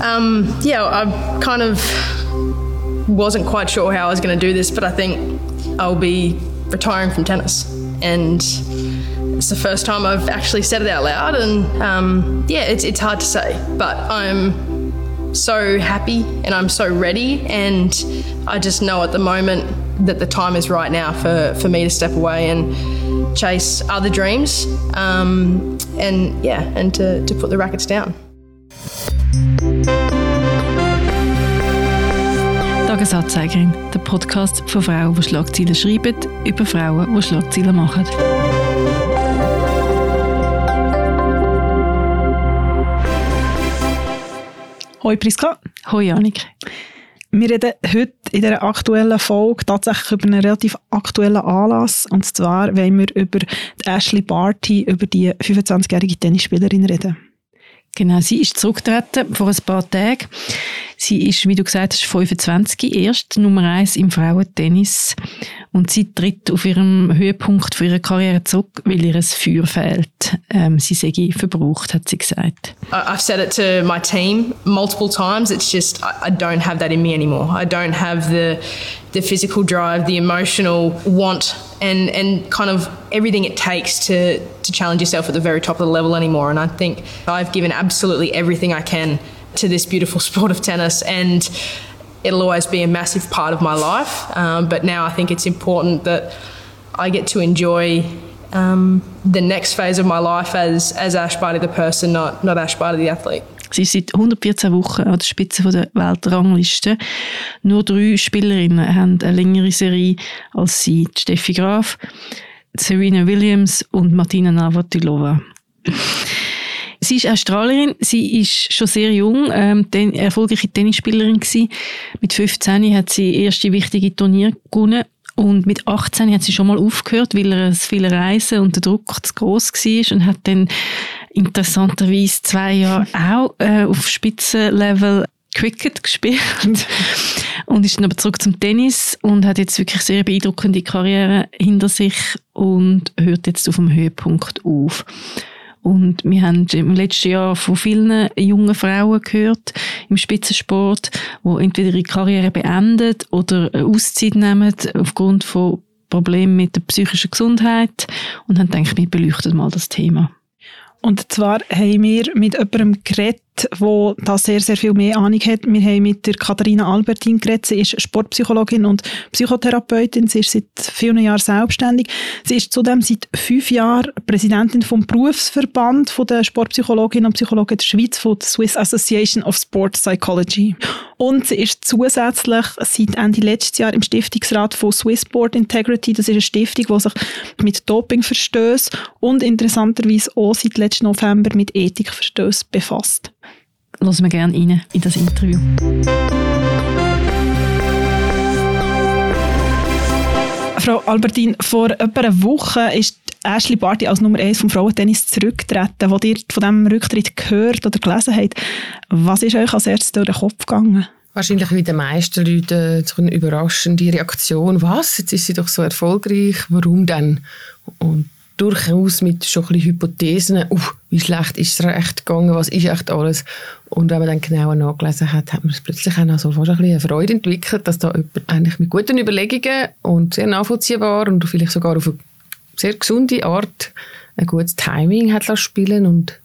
Um, yeah, I kind of wasn't quite sure how I was going to do this, but I think I'll be retiring from tennis. And it's the first time I've actually said it out loud. And um, yeah, it's, it's hard to say, but I'm so happy and I'm so ready. And I just know at the moment that the time is right now for, for me to step away and chase other dreams. Um, and yeah, and to, to put the rackets down. Tagesanzeigerin, der Podcast von Frauen, die Schlagzeilen schreiben, über Frauen, die Schlagzeilen machen. Hoi Priska. Hoi Annik. Wir reden heute in dieser aktuellen Folge tatsächlich über einen relativ aktuellen Anlass. Und zwar wollen wir über Ashley Barty, über die 25-jährige Tennisspielerin reden. Genau, sie ist zurückgetreten vor ein paar Tagen. Sie ist, wie du gesagt hast, 25, erst Nummer 1 im Frauentennis. Und sie tritt auf ihrem Höhepunkt für ihre Karriere zurück, weil ihr Feuer fehlt. Ähm, sie sei verbraucht, hat sie gesagt. I've said it to my team multiple times. It's just, I don't have that in me anymore. I don't have the, the physical drive, the emotional want and, and kind of everything it takes to, to challenge yourself at the very top of the level anymore. And I think I've given absolutely everything I can to this beautiful sport of tennis and it'll always be a massive part of my life. Um, but now I think it's important that I get to enjoy um, the next phase of my life as, as Ash Barty the person, not, not Ash Barty the athlete. Sie ist seit 114 Wochen an der Spitze der Weltrangliste. Nur drei Spielerinnen haben eine längere Serie als sie. Steffi Graf, Serena Williams und Martina Navratilova. Sie ist Australierin, sie ist schon sehr jung, ähm, ten, erfolgreiche Tennisspielerin gewesen. Mit 15 hat sie erste wichtige Turnier gewonnen und mit 18 hat sie schon mal aufgehört, weil er viele Reisen und der Druck zu groß war und hat dann interessanterweise zwei Jahre auch äh, auf Spitzenlevel Cricket gespielt und ist dann aber zurück zum Tennis und hat jetzt wirklich sehr beeindruckende Karriere hinter sich und hört jetzt auf dem Höhepunkt auf. Und wir haben im letzten Jahr von vielen jungen Frauen gehört im Spitzensport, die entweder ihre Karriere beenden oder Auszeit nehmen aufgrund von Problemen mit der psychischen Gesundheit und haben gedacht, wir beleuchten mal das Thema. Und zwar haben wir mit jemandem geredet, der da sehr, sehr viel mehr Ahnung hat. Wir haben mit der Katharina Albertin geredet. Sie ist Sportpsychologin und Psychotherapeutin. Sie ist seit vielen Jahren selbstständig. Sie ist zudem seit fünf Jahren Präsidentin vom Berufsverband der Sportpsychologinnen und Psychologen der Schweiz, von der Swiss Association of Sport Psychology. Und sie ist zusätzlich seit Ende letztes Jahr im Stiftungsrat von Swiss Sport Integrity. Das ist eine Stiftung, die sich mit Dopingverstößen und interessanterweise auch seit letzten November mit Ethikverstößen befasst. Lassen wir gerne rein in das Interview. Frau Albertin, vor etwa einer Woche ist Ashley Barty als Nummer 1 vom Frauentennis zurückgetreten. Wo ihr von diesem Rücktritt gehört oder gelesen habt, was ist euch als erstes durch den Kopf gegangen? Wahrscheinlich wie den meisten Leuten so eine überraschende Reaktion. Was? Jetzt ist sie doch so erfolgreich. Warum denn? Und durchaus mit schon ein bisschen Hypothesen, uh, wie schlecht ist es recht gegangen, was ist echt alles. Und wenn man dann genauer nachgelesen hat, hat man plötzlich auch noch so fast ein bisschen eine Freude entwickelt, dass da jemand eigentlich mit guten Überlegungen und sehr nachvollziehbar und vielleicht sogar auf eine sehr gesunde Art ein gutes Timing hat spielen und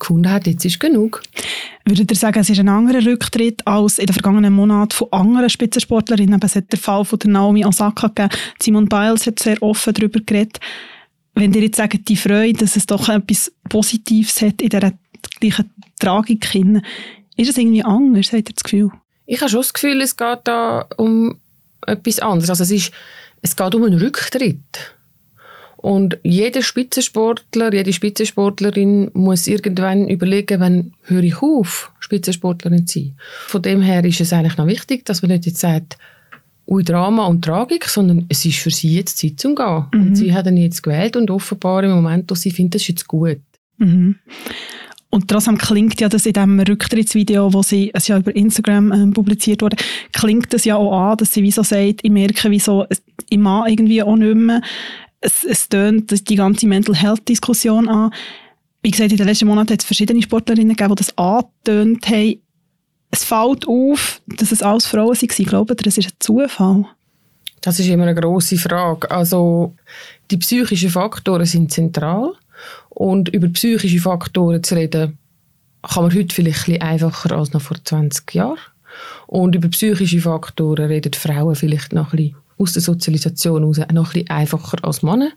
gefunden hat, jetzt ist genug. Würdet ihr sagen, es ist ein anderer Rücktritt als in den vergangenen Monaten von anderen Spitzensportlerinnen? Es hat der Fall von der Naomi Osaka gegeben. Simon Biles hat sehr offen darüber geredet wenn ihr jetzt sagt, die Freude, dass es doch etwas Positives hat in dieser gleichen Tragik hin, ist es irgendwie anders, habt ihr das Gefühl? Ich habe schon das Gefühl, es geht da um etwas anderes. Also es, ist, es geht um einen Rücktritt. Und jeder Spitzensportler, jede Spitzensportlerin muss irgendwann überlegen, wann höre ich auf, Spitzensportlerin zu sein. Von dem her ist es eigentlich noch wichtig, dass man nicht jetzt sagt, ui Drama und Tragik, sondern es ist für sie jetzt Zeit zum Gehen. Mhm. Und sie hat ihn jetzt gewählt und offenbar im Moment, wo sie findet, das ist jetzt gut. Mhm. Und trotzdem klingt ja das in dem Rücktrittsvideo, wo sie es ja über Instagram ähm, publiziert wurde, klingt das ja auch an, dass sie wie so sagt, ich merke, wie so, ich mag irgendwie auch nicht mehr. Es, es tönt die ganze Mental Health Diskussion an. Wie gesagt, in den letzten Monaten hat es verschiedene Sportlerinnen gegeben, die das angetönt haben. Es fällt auf, dass es alles Frauen waren. Ich glaube, das ist ein Zufall. Das ist immer eine große Frage. Also die psychischen Faktoren sind zentral und über psychische Faktoren zu reden, kann man heute vielleicht ein bisschen einfacher als noch vor 20 Jahren. Und über psychische Faktoren reden Frauen vielleicht noch ein bisschen aus der Sozialisation heraus noch ein bisschen einfacher als Männer.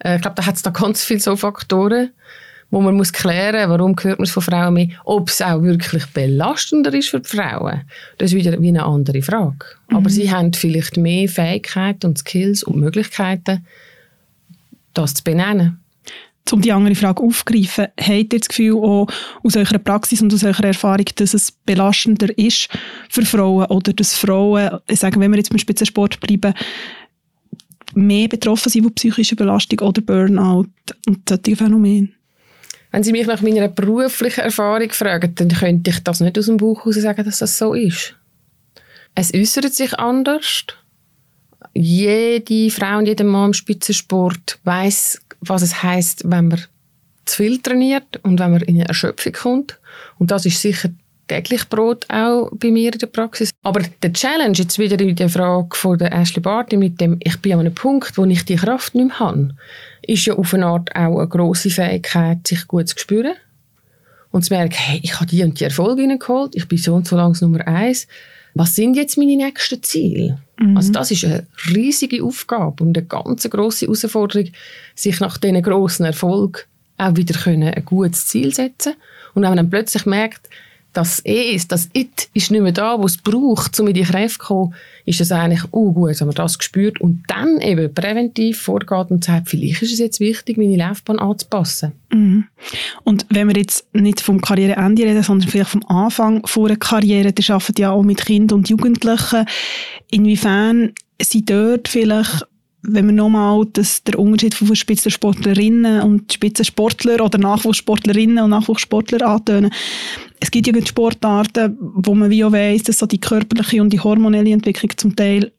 Äh, ich glaube, da hat es da ganz viele so Faktoren, wo man muss klären, warum hört man es von Frauen mehr, ob es auch wirklich belastender ist für die Frauen. Das ist wieder wie eine andere Frage. Mhm. Aber sie haben vielleicht mehr Fähigkeiten und Skills und Möglichkeiten, das zu benennen um die andere Frage aufzugreifen, habt ihr das Gefühl auch aus eurer Praxis und aus eurer Erfahrung, dass es belastender ist für Frauen oder dass Frauen, ich sage, wenn wir jetzt beim Spitzensport bleiben, mehr betroffen sind von psychischer Belastung oder Burnout und solche Phänomene? Wenn Sie mich nach meiner beruflichen Erfahrung fragen, dann könnte ich das nicht aus dem Buch heraus sagen, dass das so ist. Es äußert sich anders. Jede Frau und jeder Mann im Spitzensport weiß was es heißt, wenn man zu viel trainiert und wenn man in eine Erschöpfung kommt. Und das ist sicher täglich Brot auch bei mir in der Praxis. Aber der Challenge jetzt wieder in der Frage von der Ashley Barty mit dem, ich bin an einem Punkt, wo ich die Kraft nicht mehr habe, ist ja auf eine Art auch eine grosse Fähigkeit, sich gut zu spüren und zu merken, hey, ich habe die und die Erfolge geholt, ich bin so und so langs Nummer eins. Was sind jetzt meine nächsten Ziele? Mhm. Also das ist eine riesige Aufgabe und eine ganz grosse Herausforderung, sich nach diesen grossen Erfolg auch wieder können, ein gutes Ziel setzen Und wenn man dann plötzlich merkt, das Es, das It ist nicht mehr da, was es braucht, um in die Kräfte zu kommen, ist es eigentlich oh gut, wenn man das gespürt und dann eben präventiv vorgeht und sagt, vielleicht ist es jetzt wichtig, meine Laufbahn anzupassen. Mhm. Und wenn wir jetzt nicht vom Karriereende reden, sondern vielleicht vom Anfang vor der Karriere, die arbeiten ja auch mit Kindern und Jugendlichen, inwiefern sind dort vielleicht wenn wir nochmal der Unterschied von Spitzensportlerinnen und Spitzensportler oder Nachwuchssportlerinnen und Nachwuchssportler antönen, es gibt ja Sportarten, wo man wie auch weiss, dass so die körperliche und die hormonelle Entwicklung zum Teil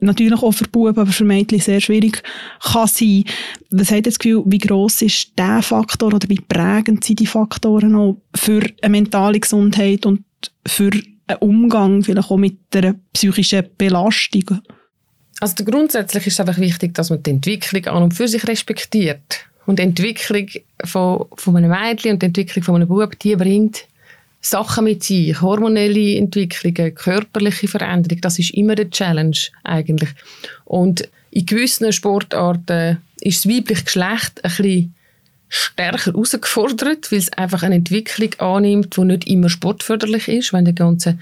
natürlich auch für Buben, aber für Mädchen sehr schwierig kann sein. Was hat das Gefühl, wie gross ist der Faktor oder wie prägend sind die Faktoren auch für eine mentale Gesundheit und für einen Umgang vielleicht auch mit der psychischen Belastung? Also grundsätzlich ist es einfach wichtig, dass man die Entwicklung an und für sich respektiert. Und die Entwicklung von, von einem Mädchen und die Entwicklung von einem Bub, die bringt Sachen mit sich, hormonelle Entwicklungen, körperliche Veränderungen, das ist immer eine Challenge eigentlich. Und in gewissen Sportarten ist das weibliche Geschlecht ein bisschen stärker herausgefordert, weil es einfach eine Entwicklung annimmt, die nicht immer sportförderlich ist, wenn der ganze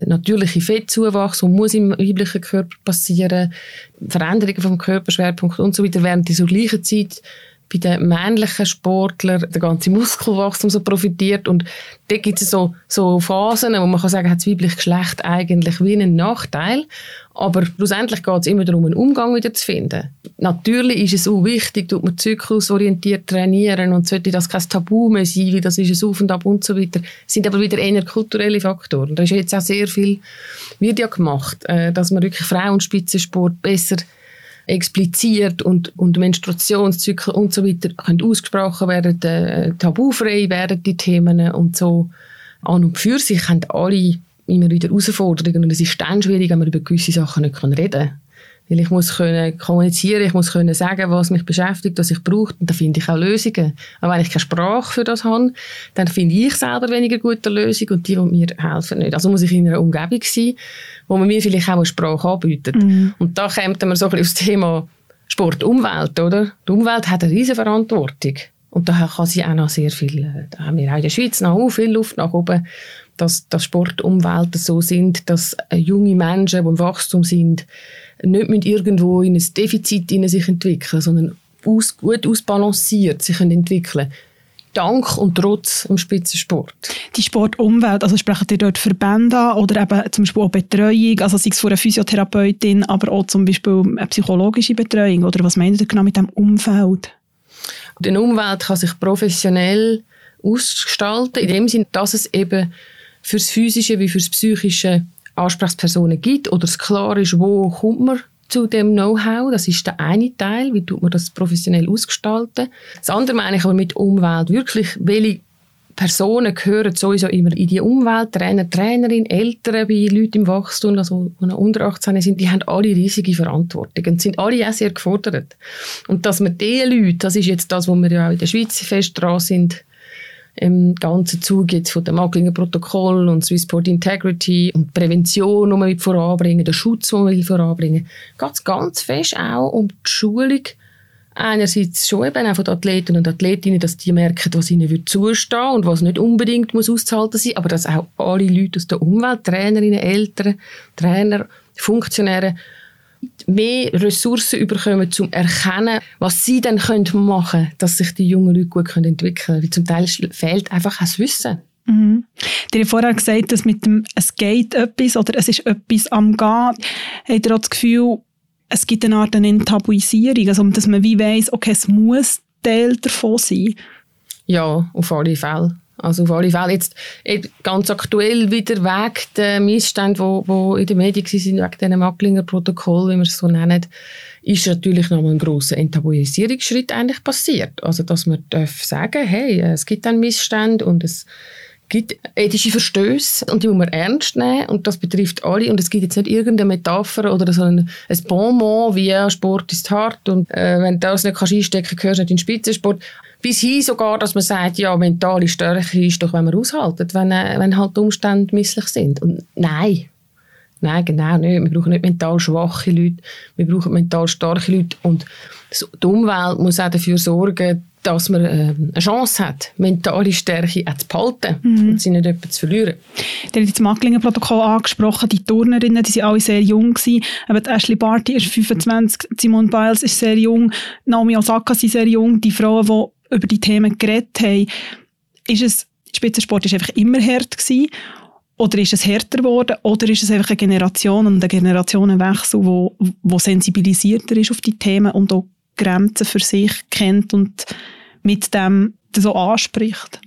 natürliche Fettzuwachs, der muss im weiblichen Körper passieren, Veränderungen vom Körperschwerpunkt und so weiter, während in so gleicher Zeit bei den männlichen Sportlern der ganze Muskelwachstum so profitiert und da gibt es so, so Phasen, wo man kann sagen, hat das weibliche Geschlecht eigentlich wie einen Nachteil, aber schlussendlich geht es immer darum, einen Umgang wieder zu finden. Natürlich ist es auch wichtig, dass man zyklusorientiert trainieren und sollte das kein Tabu mehr sein, wie das ist es auf und ab und so weiter. Das sind aber wieder eher kulturelle Faktoren. Da ist jetzt auch sehr viel, wird ja gemacht, äh, dass man wirklich Frauenspitzensport besser expliziert und, und Menstruationszyklus und so weiter können ausgesprochen werden, äh, tabufrei werden die Themen und so. An und für sich haben alle immer wieder Herausforderungen und es ist dann schwierig, wenn man über gewisse Sachen nicht reden kann. Weil ich muss können kommunizieren, ich muss können sagen, was mich beschäftigt, was ich brauche. Und da finde ich auch Lösungen. Aber wenn ich keine Sprache für das habe, dann finde ich selber weniger gute Lösung und die, die mir helfen, nicht. Also muss ich in einer Umgebung sein, wo man mir vielleicht auch eine Sprache anbietet. Mhm. Und da kommt man so ein bisschen aufs Thema Sport, Umwelt, oder? Die Umwelt hat eine riesige Verantwortung. Und daher kann sie auch noch sehr viel, äh, da haben wir auch in der Schweiz noch viel Luft nach oben, dass, dass Sportumwelten so sind, dass äh, junge Menschen, die im Wachstum sind, nicht irgendwo in ein Defizit in sich entwickeln, sondern aus, gut ausbalanciert sich entwickeln Dank und trotz im Spitzensport. Die Sportumwelt, also sprechen ihr dort Verbände an oder eben zum Beispiel auch Betreuung, also sei es von einer Physiotherapeutin, aber auch zum Beispiel eine psychologische Betreuung oder was meint ihr genau mit dem Umfeld? Die Umwelt kann sich professionell ausgestalten, in dem Sinne, dass es eben fürs Physische wie fürs Psychische Ansprechpersonen gibt oder es klar ist, wo kommt man zu dem Know-how. Das ist der eine Teil, wie tut man das professionell ausgestalten. Das andere meine ich aber mit Umwelt wirklich, welche Personen gehören sowieso immer in die Umwelt, Trainer, Trainerin, Eltern bei Leuten im Wachstum, also die unter 18 sind, die haben alle riesige Verantwortung und sind alle auch sehr gefordert. Und dass man diese Leute, das ist jetzt das, wo wir ja auch in der Schweiz fest dran sind, im ganzen Zug jetzt von dem Maglinger Protokoll und Swissport Integrity und Prävention, die man voranbringen der Schutz, den man voranbringen geht es ganz fest auch um die Schulung. Einerseits schon eben auch von den Athleten und Athletinnen, dass die merken, was ihnen wird zustehen und was nicht unbedingt muss auszuhalten sein, aber dass auch alle Leute aus der Umwelt, Trainerinnen, Eltern, Trainer, Funktionäre, mehr Ressourcen überkommen, zum erkennen, was sie dann machen können, dass sich die jungen Leute gut entwickeln können. Weil zum Teil fehlt einfach das Wissen. Mhm. Ihr habt vorher gesagt, dass mit dem «Es geht etwas» oder «Es ist etwas am Gehen», habt ihr auch das Gefühl, es gibt eine Art eine Enttabuisierung, also dass man wie weiss, okay, es muss Teil davon sein. Ja, auf alle Fälle. Also auf alle Fälle jetzt ganz aktuell wieder wegen der Missstände, wo, wo in den Medien sind, wegen diesem Macklinger Protokoll, wie wir es so nennen, ist natürlich nochmal ein grosser Enttabuisierungsschritt eigentlich passiert. Also dass man darf sagen, hey, es gibt einen Missstand und es gibt ethische Verstöße und die muss man ernst nehmen und das betrifft alle und es gibt jetzt nicht irgendeine Metapher oder so ein, ein Bonbon wie Sport ist hart und äh, wenn du das nicht kannst einstecken gehörst du nicht in den Spitzensport. Bis hin sogar, dass man sagt, ja, mentale Stärke ist doch, wenn man aushalten, wenn, äh, wenn halt die Umstände misslich sind. Und nein, Nein, genau nicht. Wir brauchen nicht mental schwache Leute, wir brauchen mental starke Leute. Und die Umwelt muss auch dafür sorgen, dass man äh, eine Chance hat, mentale Stärke auch zu behalten mhm. und sie nicht jemanden zu verlieren. Der hat das Macklinger-Protokoll angesprochen. Die Turnerinnen, die waren alle sehr jung. Gewesen. Aber Ashley Barty ist 25, Simone Biles ist sehr jung, Naomi Osaka ist sehr jung. Die Frauen, die über die Themen geredet haben, ist es, Spitzensport war einfach immer hart gewesen. Oder ist es härter geworden? Oder ist es einfach eine Generation und ein Generationenwechsel, wo, wo sensibilisierter ist auf die Themen und auch Grenzen für sich kennt und mit dem so anspricht?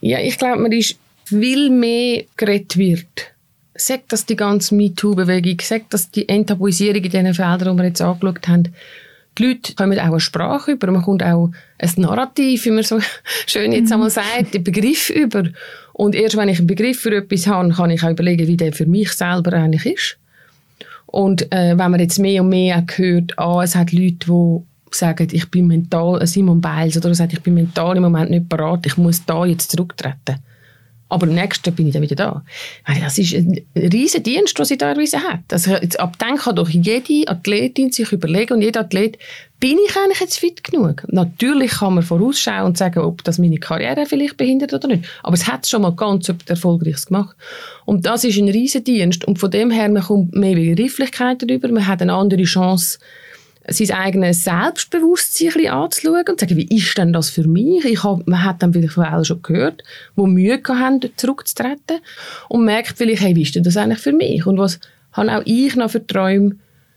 Ja, ich glaube, man ist viel mehr geredet wird. Sagt das die ganze MeToo-Bewegung, sagt das die Enttabuisierung in diesen Feldern, die wir jetzt angeschaut haben. Die Leute kommen auch eine Sprache über, man kommt auch ein Narrativ, wie man so schön jetzt einmal sagt, den Begriff über. Und erst wenn ich einen Begriff für etwas habe, kann ich auch überlegen, wie der für mich selber eigentlich ist. Und äh, wenn man jetzt mehr und mehr hört, ah, es hat Leute, die sagen, ich bin mental, äh, Simon Biles, oder sagt, ich bin mental im Moment nicht bereit, ich muss da jetzt zurücktreten. Aber im nächsten bin ich dann wieder da. Das ist ein riesiger Dienst, den sie teilweise hat. Also jetzt, ab dann kann doch jede Athletin sich überlegen und jeder Athlet, bin ich eigentlich jetzt fit genug? Natürlich kann man vorausschauen und sagen, ob das meine Karriere vielleicht behindert oder nicht. Aber es hat schon mal ganz erfolgreich gemacht. Und das ist ein riesiger Dienst. Und von dem her, man kommt mehr Begrifflichkeit darüber, man hat eine andere Chance, sein eigenes Selbstbewusstsein ein anzuschauen und zu sagen, wie ist denn das für mich? Ich hab, man hat dann vielleicht von allen schon gehört, die Mühe haben, zurückzutreten und merkt vielleicht, hey, wie ist denn das eigentlich für mich? Und was habe auch ich noch für Träume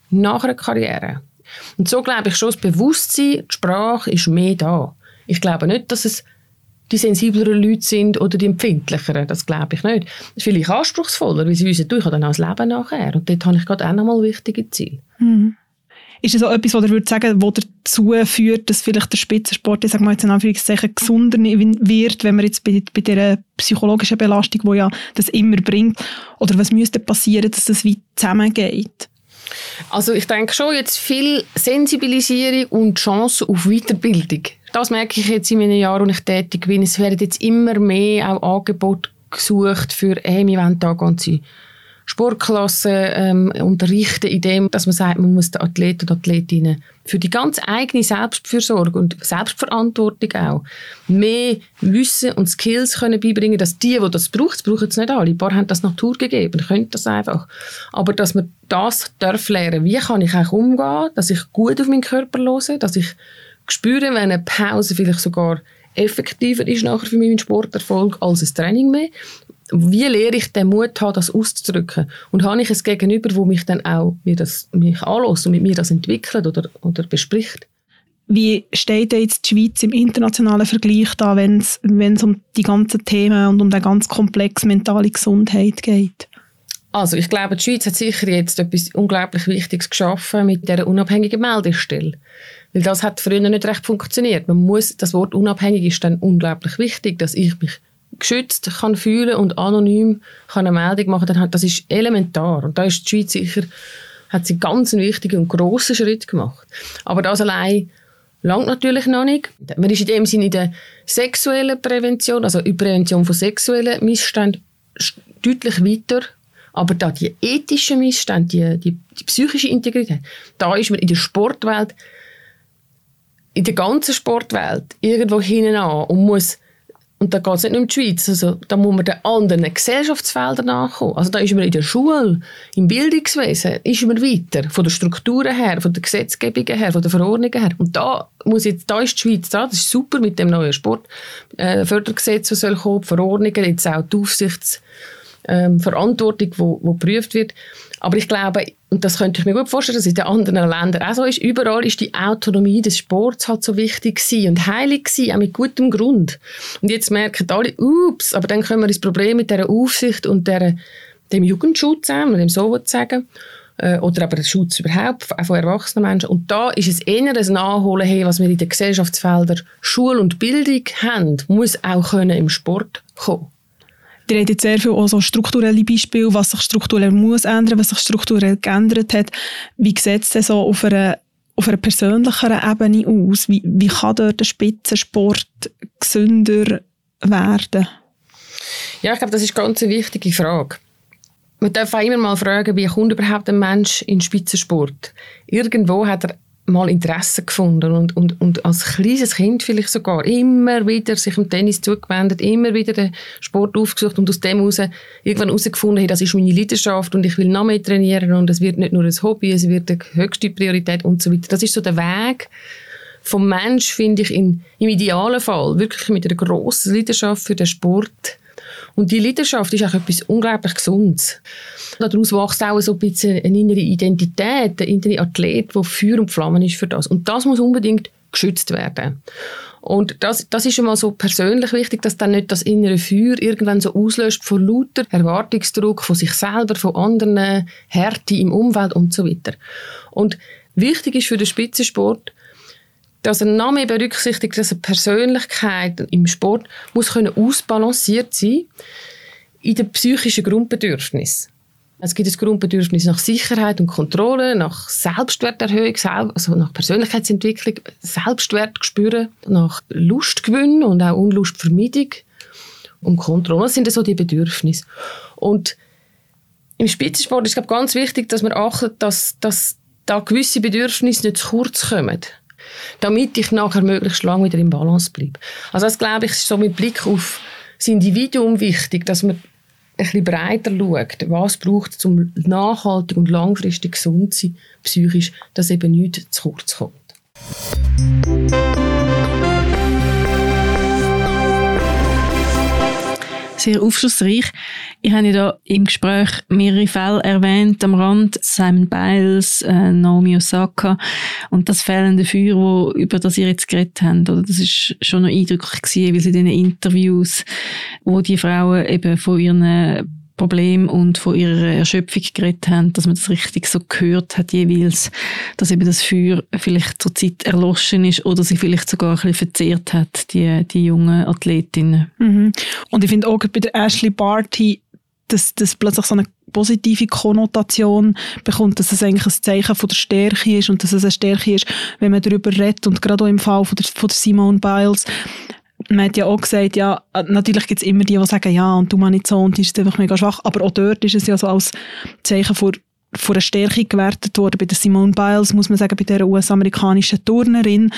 nach einer Karriere? Und so glaube ich schon, das Bewusstsein, die Sprache ist mehr da. Ich glaube nicht, dass es die sensibleren Leute sind oder die empfindlicheren. Das glaube ich nicht. Das ist vielleicht anspruchsvoller, weil sie wissen, du, ich habe dann auch das Leben nachher. Und dort habe ich gerade auch nochmal wichtige Ziele. Mhm. Ist das auch etwas, was ihr sagen, wo dazu führt, dass vielleicht der Spitzensport, ich sage mal jetzt in Anführungszeichen, gesunder wird, wenn man jetzt bei, bei dieser psychologischen Belastung, die ja das immer bringt, oder was müsste passieren, dass das wie zusammengeht? Also ich denke schon jetzt viel Sensibilisierung und Chance auf Weiterbildung. Das merke ich jetzt in meinen Jahren, wo ich tätig bin. Es werden jetzt immer mehr auch Angebote gesucht für, hey, wir wollen da ganze Sportklassen ähm, unterrichten, in dem, dass man sagt, man muss den Athleten und Athletinnen für die ganz eigene Selbstfürsorge und Selbstverantwortung auch mehr Wissen und Skills können beibringen, dass die, die das brauchen, das brauchen es nicht alle. Ein paar haben das Natur gegeben, können das einfach. Aber dass man das darf lernen, wie kann ich auch umgehen, dass ich gut auf meinen Körper höre, dass ich spüre, wenn eine Pause vielleicht sogar effektiver ist nachher für meinen Sporterfolg als ein Training mehr wie lehre ich den Mut haben, das auszudrücken? Und habe ich es Gegenüber, wo mich dann auch mir das, mich anlässt und mit mir das entwickelt oder, oder bespricht? Wie steht jetzt die Schweiz im internationalen Vergleich da, wenn es um die ganzen Themen und um den ganz komplex mentale Gesundheit geht? Also ich glaube, die Schweiz hat sicher jetzt etwas unglaublich Wichtiges geschaffen mit der unabhängigen Meldestelle. Weil das hat früher nicht recht funktioniert. Man muss, das Wort unabhängig ist dann unglaublich wichtig, dass ich mich geschützt kann fühlen und anonym kann eine Meldung machen kann. Das ist elementar. Und da ist die Schweiz sicher, hat sie ganz einen wichtigen und grossen Schritt gemacht. Aber das allein langt natürlich noch nicht. Man ist in dem Sinne in der sexuellen Prävention, also in der Prävention von sexuellen Missständen, deutlich weiter. Aber da die ethischen Missstände, die, die, die psychische Integrität, da ist man in der Sportwelt, in der ganzen Sportwelt irgendwo hinten an und muss und da geht es nicht nur um die Schweiz. Also, da muss man den anderen Gesellschaftsfeldern nachkommen. Also, da ist man in der Schule, im Bildungswesen, ist man weiter. Von der Strukturen her, von der Gesetzgebung her, von der Verordnungen her. Und da, muss jetzt, da ist die Schweiz da. Das ist super mit dem neuen Sportfördergesetz, äh, das soll kommen, die Verordnungen, jetzt auch die Aufsichtsverantwortung, ähm, wo, wo geprüft wird. Aber ich glaube, und das könnte ich mir gut vorstellen, dass es in den anderen Ländern auch so ist, überall ist die Autonomie des Sports halt so wichtig gewesen und heilig gewesen, auch mit gutem Grund. Und jetzt merken alle, ups, aber dann kommen wir ins Problem mit dieser Aufsicht und der, dem Jugendschutz, man dem so sagen äh, oder aber der Schutz überhaupt, auch von erwachsenen Menschen. Und da ist es eher ein Nachholen, hey, was wir in den Gesellschaftsfeldern Schule und Bildung haben, muss auch können im Sport kommen. Ihr habt jetzt sehr viel auch so strukturelle Beispiele, was sich strukturell muss ändern, was sich strukturell geändert hat. Wie sieht es denn so auf einer, auf einer persönlicheren Ebene aus? Wie, wie kann dort der Spitzensport gesünder werden? Ja, ich glaube, das ist eine ganz wichtige Frage. Man darf auch immer mal fragen, wie kommt überhaupt ein Mensch in Spitzensport? Irgendwo hat er mal Interesse gefunden und, und, und als kleines Kind vielleicht sogar immer wieder sich dem Tennis zugewendet, immer wieder den Sport aufgesucht und aus dem heraus irgendwann herausgefunden, hey, das ist meine Leidenschaft und ich will noch mehr trainieren und es wird nicht nur ein Hobby, es wird eine höchste Priorität und so weiter. Das ist so der Weg vom Mensch, finde ich, in, im idealen Fall wirklich mit einer grossen Leidenschaft für den Sport und die Leidenschaft ist auch etwas unglaublich Gesundes. Daraus wächst auch so ein bisschen eine innere Identität, ein innerer Athlet, der Feuer und Flammen ist für das. Und das muss unbedingt geschützt werden. Und das, das ist schon mal so persönlich wichtig, dass dann nicht das innere Feuer irgendwann so auslöst von lauter Erwartungsdruck von sich selber, von anderen, Härte im Umfeld und so weiter. Und wichtig ist für den Spitzensport, dass ein Name berücksichtigt, dass eine Persönlichkeit im Sport muss können ausbalanciert sein in den psychischen Grundbedürfnissen. Es gibt ein Grundbedürfnis nach Sicherheit und Kontrolle, nach Selbstwerterhöhung, also nach Persönlichkeitsentwicklung, Selbstwert spüren, nach Lustgewinn und auch Unlustvermeidung und Kontrolle. Das sind so die Bedürfnisse. Und im Spitzensport ist es ganz wichtig, dass man achtet, dass, dass da gewisse Bedürfnisse nicht zu kurz kommen damit ich nachher möglichst lange wieder im Balance bleibe. Also das glaube ich ist so mit Blick auf das Individuum wichtig, dass man ein bisschen breiter schaut, was braucht es, um nachhaltig und langfristig gesund zu sein, psychisch, dass eben nichts zu kurz kommt. Sehr aufschlussreich. Ich habe ja da im Gespräch mehrere Fälle erwähnt am Rand. Simon Biles, äh, Naomi Osaka und das fehlende Feuer, wo, über das ihr jetzt geredet habt. Oder? Das ist schon noch eindrücklich gewesen, weil sie in den Interviews, wo die Frauen eben von ihren Problem und von ihrer Erschöpfung geredet haben, dass man das richtig so gehört hat jeweils, dass eben das Feuer vielleicht zur Zeit erloschen ist oder sie vielleicht sogar ein bisschen verzehrt hat, die, die jungen Athletinnen. Mhm. Und ich finde auch bei der Ashley Barty, dass das plötzlich so eine positive Konnotation bekommt, dass es eigentlich ein Zeichen von der Stärke ist und dass es eine Stärke ist, wenn man darüber redet und gerade auch im Fall von der, von Simone Biles, man hat ja auch gesagt, ja, natürlich gibt es immer die, die sagen, ja, und du nicht so ist einfach mega schwach, aber auch dort ist es ja so als Zeichen vor von einer Stärke gewertet worden. Bei der Simone Biles, muss man sagen, bei der US-amerikanischen Turnerin,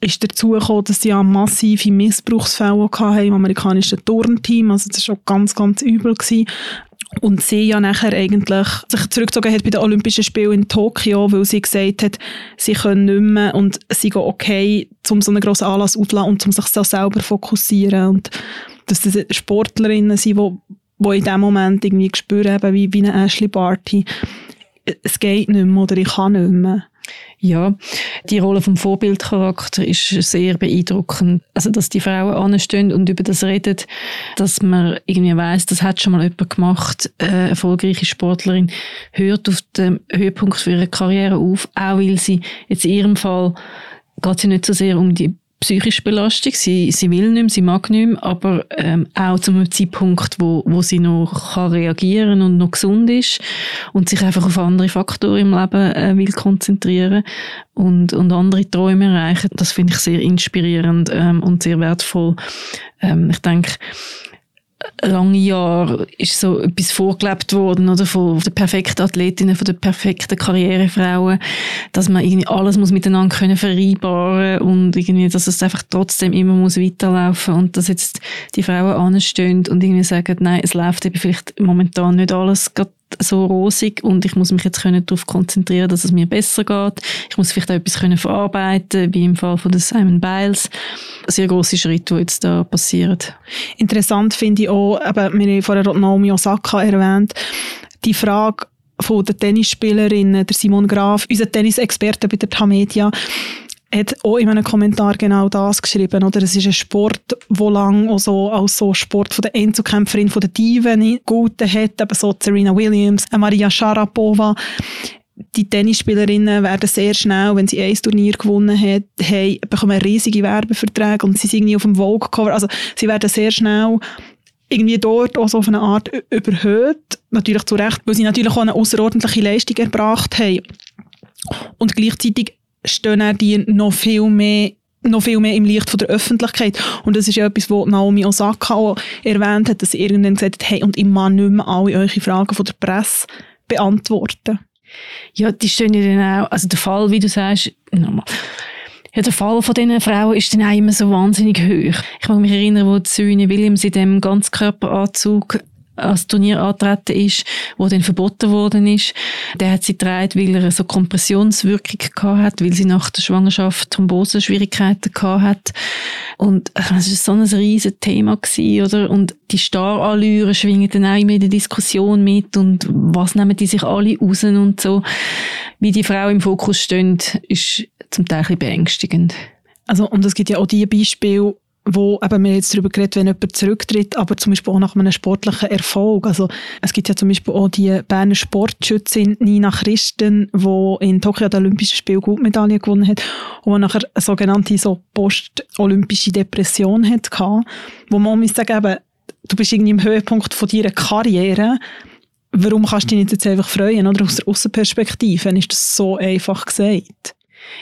ist dazu gekommen, dass sie ja massive Missbrauchsfälle hatten im amerikanischen Turnteam. Also das war schon ganz, ganz übel. Gewesen. Und sie ja nachher eigentlich sich zurückgezogen hat bei den Olympischen Spielen in Tokio, weil sie gesagt hat, sie können nicht mehr und sie gehen okay, um so einen grossen Anlass auszulassen und um sich so selber fokussieren. Und dass das Sportlerinnen sind, die, die in dem Moment irgendwie spüren, wie, wie eine Ashley Barty, es geht nicht mehr oder ich kann nicht mehr. Ja, die Rolle vom Vorbildcharakter ist sehr beeindruckend. Also, dass die Frauen anstehen und über das reden, dass man irgendwie weiß, das hat schon mal jemand gemacht, eine erfolgreiche Sportlerin hört auf dem Höhepunkt für ihre Karriere auf, auch weil sie jetzt in ihrem Fall geht sie nicht so sehr um die psychische Belastung. Sie, sie will nicht mehr, sie mag nicht mehr, aber ähm, auch zu einem Zeitpunkt, wo, wo sie noch kann reagieren und noch gesund ist und sich einfach auf andere Faktoren im Leben äh, will konzentrieren und, und andere Träume erreichen. Das finde ich sehr inspirierend ähm, und sehr wertvoll. Ähm, ich denke, lange Jahre ist so etwas vorgelebt worden oder von den perfekten Athletinnen, von den perfekten Karrierefrauen, dass man irgendwie alles muss miteinander können vereinbaren und irgendwie, dass es einfach trotzdem immer muss weiterlaufen und dass jetzt die Frauen anstehen und irgendwie sagen, nein, es läuft eben vielleicht momentan nicht alles gerade so rosig und ich muss mich jetzt können darauf konzentrieren, dass es mir besser geht. Ich muss vielleicht auch etwas können verarbeiten, wie im Fall von Simon Biles. Sehr große Schritte, die jetzt da passieren. Interessant finde ich auch, eben, wir haben vorher Naomi Osaka erwähnt, die Frage von der Tennisspielerin, der Simon Graf, unser Tennisexperte bei der Tamedia, hat auch in einem Kommentar genau das geschrieben. Oder? Es ist ein Sport, der lang auch so als so Sport von der Einzelkämpferin von der Diven gelten hat, eben so Serena Williams, Maria Sharapova. Die Tennisspielerinnen werden sehr schnell, wenn sie ein Turnier gewonnen haben, haben bekommen riesige Werbeverträge und sie sind irgendwie auf dem Vogue-Cover. Also sie werden sehr schnell irgendwie dort auch so auf eine Art überhöht. Natürlich zu Recht, weil sie natürlich auch eine außerordentliche Leistung erbracht haben. Und gleichzeitig stehen die noch viel mehr noch viel mehr im Licht von der Öffentlichkeit. Und das ist ja etwas, was Naomi Osaka auch erwähnt hat, dass sie irgendwann gesagt hat, hey, und ich mag nicht mehr alle eure Fragen von der Presse beantworten. Ja, die stehen ja dann auch, also der Fall, wie du sagst, nochmal, ja, der Fall von diesen Frauen ist dann auch immer so wahnsinnig hoch. Ich mag mich erinnern, wo Serena Williams in dem Ganzkörperanzug als Turnier antreten ist, wo dann verboten worden ist. Der hat sie getragen, weil er so Kompressionswirkung gehabt hat, weil sie nach der Schwangerschaft Thromboseschwierigkeiten gehabt hat. Und es war so ein riesiges Thema gewesen, oder? Und die Starallüren schwingen dann auch immer in der Diskussion mit und was nehmen die sich alle raus und so. Wie die Frau im Fokus stehen, ist zum Teil ein bisschen beängstigend. Also, und es gibt ja auch die Beispiele, wo eben wir jetzt darüber geredet, wenn jemand zurücktritt, aber zum Beispiel auch nach einem sportlichen Erfolg. Also es gibt ja zum Beispiel auch die Berner Sportschützin Nina Christen, die in Tokio der Olympischen Spiele Goldmedaille gewonnen hat und die nachher eine sogenannte so post-olympische Depression hatte, wo man muss sagen, eben, du bist irgendwie im Höhepunkt von deiner Karriere, warum kannst du dich nicht jetzt einfach freuen? Oder aus der Außenperspektive ist das so einfach gesagt.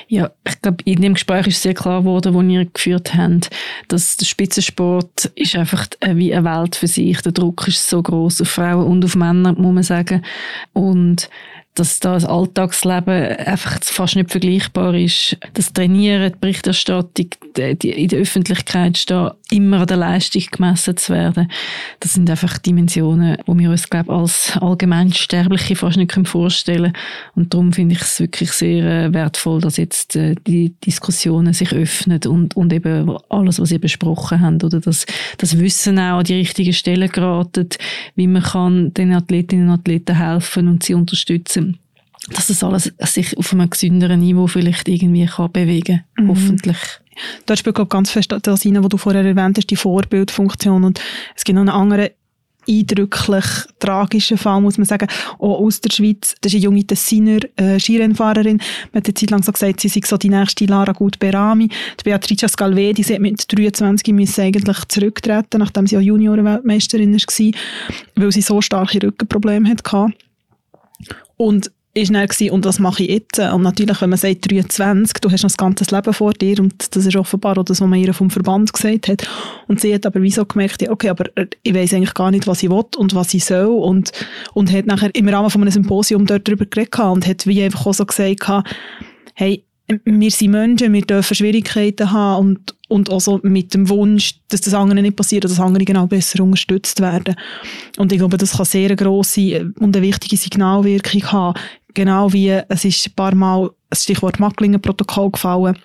Ja, ich glaube, in dem Gespräch ist sehr klar geworden, das ihr geführt habt, dass der Spitzensport ist einfach wie eine Welt für sich. Der Druck ist so groß auf Frauen und auf Männer, muss man sagen. Und dass da das Alltagsleben einfach fast nicht vergleichbar ist. Das Trainieren, die Berichterstattung, die, in der Öffentlichkeit stehen, immer an der Leistung gemessen zu werden. Das sind einfach Dimensionen, die wir uns, glaube als Allgemeinsterbliche fast nicht vorstellen können. Und darum finde ich es wirklich sehr äh, wertvoll, dass jetzt äh, die Diskussionen sich öffnen und, und eben alles, was ihr besprochen habt, oder das, das Wissen auch an die richtigen Stellen geraten, wie man kann den Athletinnen und Athleten helfen und sie unterstützen dass es alles sich auf einem gesünderen Niveau vielleicht irgendwie kann bewegen kann, mhm. hoffentlich. Da spielt glaube ganz fest das rein, was du vorher erwähnt hast, die Vorbildfunktion und es gibt noch einen anderen eindrücklich tragischen Fall, muss man sagen, auch aus der Schweiz. Das ist eine junge Tessiner äh, Skirennfahrerin. Man hat eine Zeit lang so gesagt, sie sei so die nächste Lara Gut-Berami. Die Beatrice Scalvedi, sie hat mit 23 müssen eigentlich zurücktreten, nachdem sie auch Juniorenweltmeisterin war, weil sie so starke Rückenprobleme hatte. Und ist dann gewesen, und was mache ich jetzt? Und natürlich, wenn man sagt 23, du hast noch das ganze Leben vor dir und das ist offenbar auch das, was man ihr vom Verband gesagt hat. Und sie hat aber wieso gemerkt, okay, aber äh, ich weiß eigentlich gar nicht, was ich will und was ich soll und, und hat nachher im Rahmen von einem Symposium dort darüber geredet und hat wie einfach auch so gesagt, hey, wir sind Menschen, wir dürfen Schwierigkeiten haben und, und auch so mit dem Wunsch, dass das andere nicht passiert, dass andere genau besser unterstützt werden. Und ich glaube, das kann sehr eine grosse und eine wichtige Signalwirkung haben. Genau wie es ist ein paar Mal das Stichwort Macklingen-Protokoll gefallen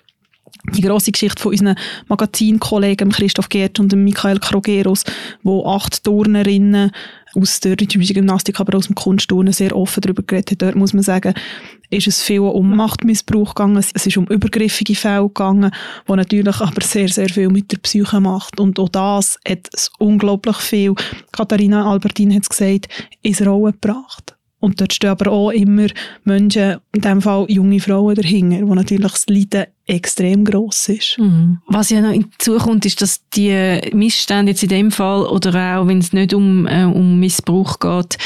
die grosse Geschichte von unseren Magazinkollegen Christoph Gert und Michael Krogeros, wo acht Turnerinnen aus der rhythmischen Gymnastik, aber aus dem Kunstturnen sehr offen darüber geredet hat. Dort muss man sagen, ist es viel um Machtmissbrauch gegangen, es ist um übergriffige Fälle gegangen, wo natürlich aber sehr, sehr viel mit der Psyche macht. Und auch das hat es unglaublich viel, Katharina Albertin hat es gesagt, ins Rollen gebracht. Und dort stehen aber auch immer Menschen, in diesem Fall junge Frauen dahinter, wo natürlich das Leiden extrem gross ist. Mhm. Was ja noch hinzukommt, ist, dass die Missstände jetzt in dem Fall oder auch wenn es nicht um, äh, um Missbrauch geht,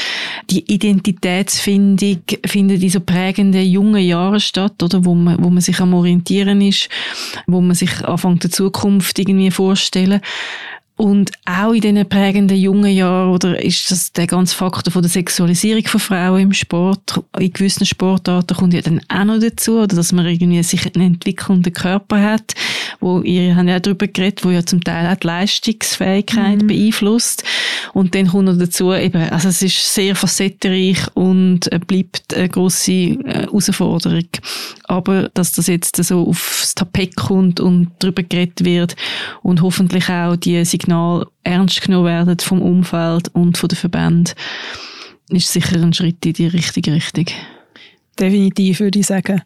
die Identitätsfindung findet in so prägenden jungen Jahren statt, oder wo man, wo man sich am orientieren ist, wo man sich anfängt der Zukunft irgendwie vorstellen. Und auch in diesen prägenden jungen Jahren oder ist das der ganze Faktor von der Sexualisierung von Frauen im Sport, in gewissen Sportarten kommt ja dann auch noch dazu, oder dass man irgendwie sich einen entwickelnden Körper hat, wo ihr habt ja darüber geredet, wo ja zum Teil auch die Leistungsfähigkeit mhm. beeinflusst. Und dann kommt noch dazu eben, also es ist sehr facettenreich und bleibt eine grosse äh, Herausforderung. Aber dass das jetzt so aufs Tapet kommt und darüber geredet wird und hoffentlich auch die Signale Signal ernst genommen werden vom Umfeld und von den Verbänden, ist sicher ein Schritt in die richtige Richtung. Definitiv, würde ich sagen.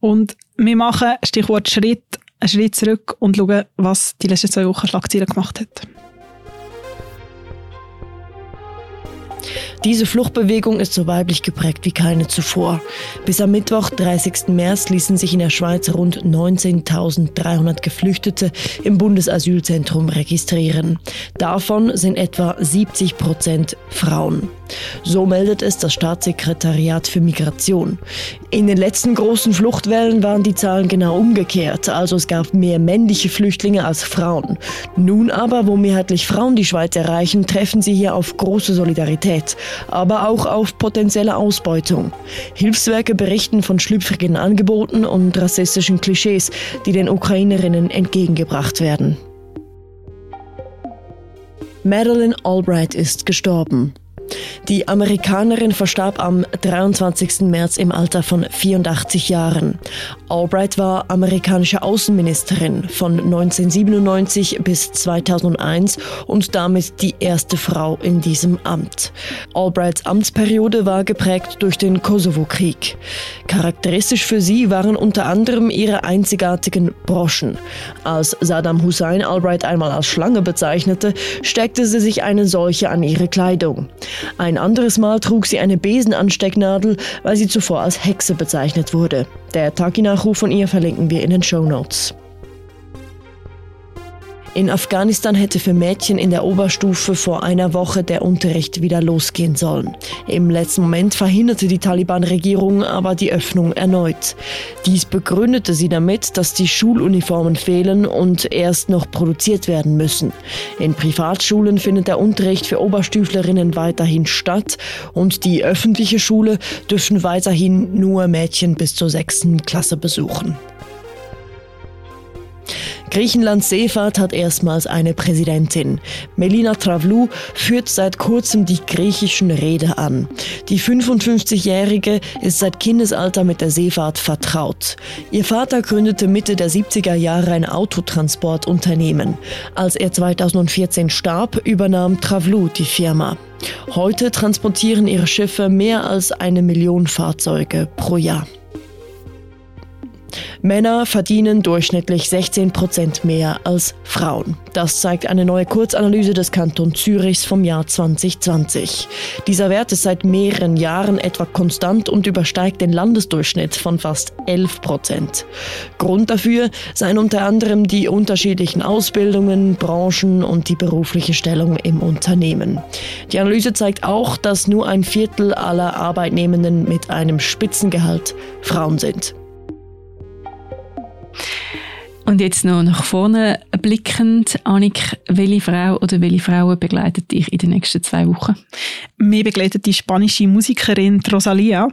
Und wir machen, Stichwort Schritt, einen Schritt zurück und schauen, was die letzten zwei Wochen Schlagzeilen gemacht hat. Diese Fluchtbewegung ist so weiblich geprägt wie keine zuvor. Bis am Mittwoch, 30. März, ließen sich in der Schweiz rund 19.300 Geflüchtete im Bundesasylzentrum registrieren. Davon sind etwa 70 Prozent Frauen. So meldet es das Staatssekretariat für Migration. In den letzten großen Fluchtwellen waren die Zahlen genau umgekehrt, also es gab mehr männliche Flüchtlinge als Frauen. Nun aber, wo mehrheitlich Frauen die Schweiz erreichen, treffen sie hier auf große Solidarität aber auch auf potenzielle Ausbeutung. Hilfswerke berichten von schlüpfrigen Angeboten und rassistischen Klischees, die den Ukrainerinnen entgegengebracht werden. Madeleine Albright ist gestorben. Die Amerikanerin verstarb am 23. März im Alter von 84 Jahren. Albright war amerikanische Außenministerin von 1997 bis 2001 und damit die erste Frau in diesem Amt. Albrights Amtsperiode war geprägt durch den Kosovo-Krieg. Charakteristisch für sie waren unter anderem ihre einzigartigen Broschen. Als Saddam Hussein Albright einmal als Schlange bezeichnete, steckte sie sich eine solche an ihre Kleidung. Ein anderes Mal trug sie eine Besenanstecknadel, weil sie zuvor als Hexe bezeichnet wurde. Der Taki-Nachruf von ihr verlinken wir in den Show Notes. In Afghanistan hätte für Mädchen in der Oberstufe vor einer Woche der Unterricht wieder losgehen sollen. Im letzten Moment verhinderte die Taliban-Regierung aber die Öffnung erneut. Dies begründete sie damit, dass die Schuluniformen fehlen und erst noch produziert werden müssen. In Privatschulen findet der Unterricht für Oberstüflerinnen weiterhin statt und die öffentliche Schule dürfen weiterhin nur Mädchen bis zur sechsten Klasse besuchen. Griechenlands Seefahrt hat erstmals eine Präsidentin. Melina Travlou führt seit kurzem die griechischen Rede an. Die 55-Jährige ist seit Kindesalter mit der Seefahrt vertraut. Ihr Vater gründete Mitte der 70er Jahre ein Autotransportunternehmen. Als er 2014 starb, übernahm Travlou die Firma. Heute transportieren ihre Schiffe mehr als eine Million Fahrzeuge pro Jahr. Männer verdienen durchschnittlich 16 Prozent mehr als Frauen. Das zeigt eine neue Kurzanalyse des Kantons Zürichs vom Jahr 2020. Dieser Wert ist seit mehreren Jahren etwa konstant und übersteigt den Landesdurchschnitt von fast 11 Prozent. Grund dafür seien unter anderem die unterschiedlichen Ausbildungen, Branchen und die berufliche Stellung im Unternehmen. Die Analyse zeigt auch, dass nur ein Viertel aller Arbeitnehmenden mit einem Spitzengehalt Frauen sind. Und jetzt noch nach vorne blickend, Annik, welche Frau oder welche Frauen begleitet dich in den nächsten zwei Wochen? Mir begleitet die spanische Musikerin Rosalia.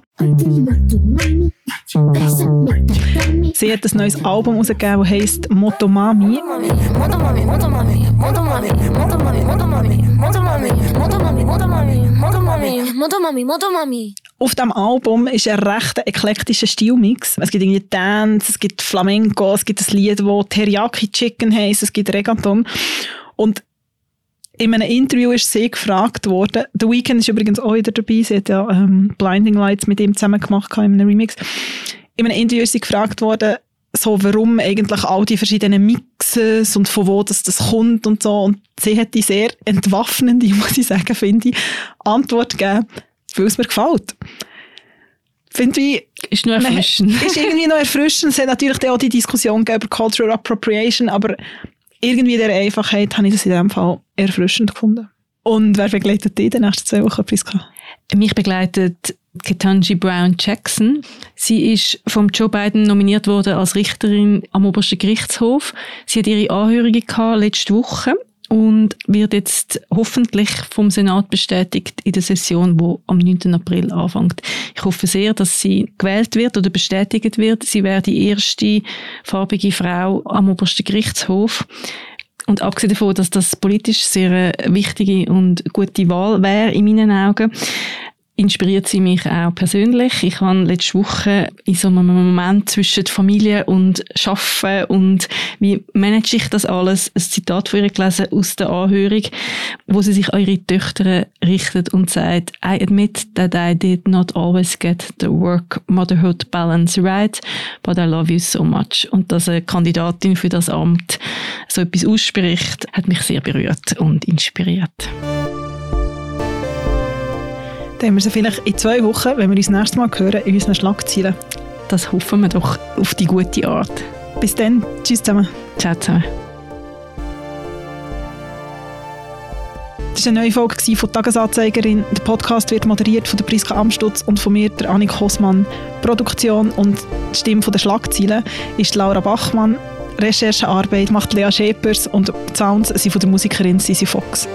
Sie hat ein neues Album herausgegeben, das heisst Motomami. Auf diesem Album ist ein recht eklektischer Stilmix. Es gibt irgendwie Dance, es gibt Flamenco, es gibt ein Lied, das Teriyaki Chicken heisst, es gibt Reggaeton. Und in einem Interview ist sie gefragt worden, The Weeknd ist übrigens auch wieder dabei, sie hat ja ähm, Blinding Lights mit ihm zusammen gemacht in einem Remix. In einem Interview ist sie gefragt worden, so, warum eigentlich all die verschiedenen Mixes und von wo das, das kommt und so. Und sie hat die sehr entwaffnende, muss ich sagen, finde ich, Antwort gegeben, weil es mir gefällt. Finde ich, ist nur erfrischend. ist irgendwie noch erfrischend. Es hat natürlich auch die Diskussion über Cultural Appropriation, aber irgendwie der Einfachheit habe ich das in diesem Fall erfrischend gefunden. Und wer begleitet dich in den nächsten zwei Wochen, Priska? Mich begleitet Ketanji Brown Jackson. Sie ist vom Joe Biden nominiert worden als Richterin am obersten Gerichtshof. Sie hat ihre Anhörungen gehabt letzte Woche und wird jetzt hoffentlich vom Senat bestätigt in der Session, wo am 9. April anfängt. Ich hoffe sehr, dass sie gewählt wird oder bestätigt wird. Sie wäre die erste farbige Frau am obersten Gerichtshof. Und abgesehen davon, dass das politisch sehr eine wichtige und gute Wahl wäre in meinen Augen, inspiriert sie mich auch persönlich. Ich habe letzte Woche in so einem Moment zwischen Familie und Schaffen und wie manage ich das alles, ein Zitat von ihr gelesen aus der Anhörung, wo sie sich an ihre Töchter richtet und sagt, I admit that I did not always get the work-motherhood balance right, but I love you so much. Und dass eine Kandidatin für das Amt so etwas ausspricht, hat mich sehr berührt und inspiriert. Dann haben wir sie vielleicht in zwei Wochen, wenn wir uns das nächste Mal hören, in unseren Schlagzeilen. Das hoffen wir doch auf die gute Art. Bis dann. Tschüss zusammen. Ciao zusammen. Das war eine neue Folge von «Tagesanzeigerin». Der Podcast wird moderiert von der Priska Amstutz und von mir, der Annik Hosmann. Produktion und die Stimme der Schlagzeilen ist Laura Bachmann. Recherchearbeit macht Lea Schepers und die Sounds sind von der Musikerin Sisi Fox.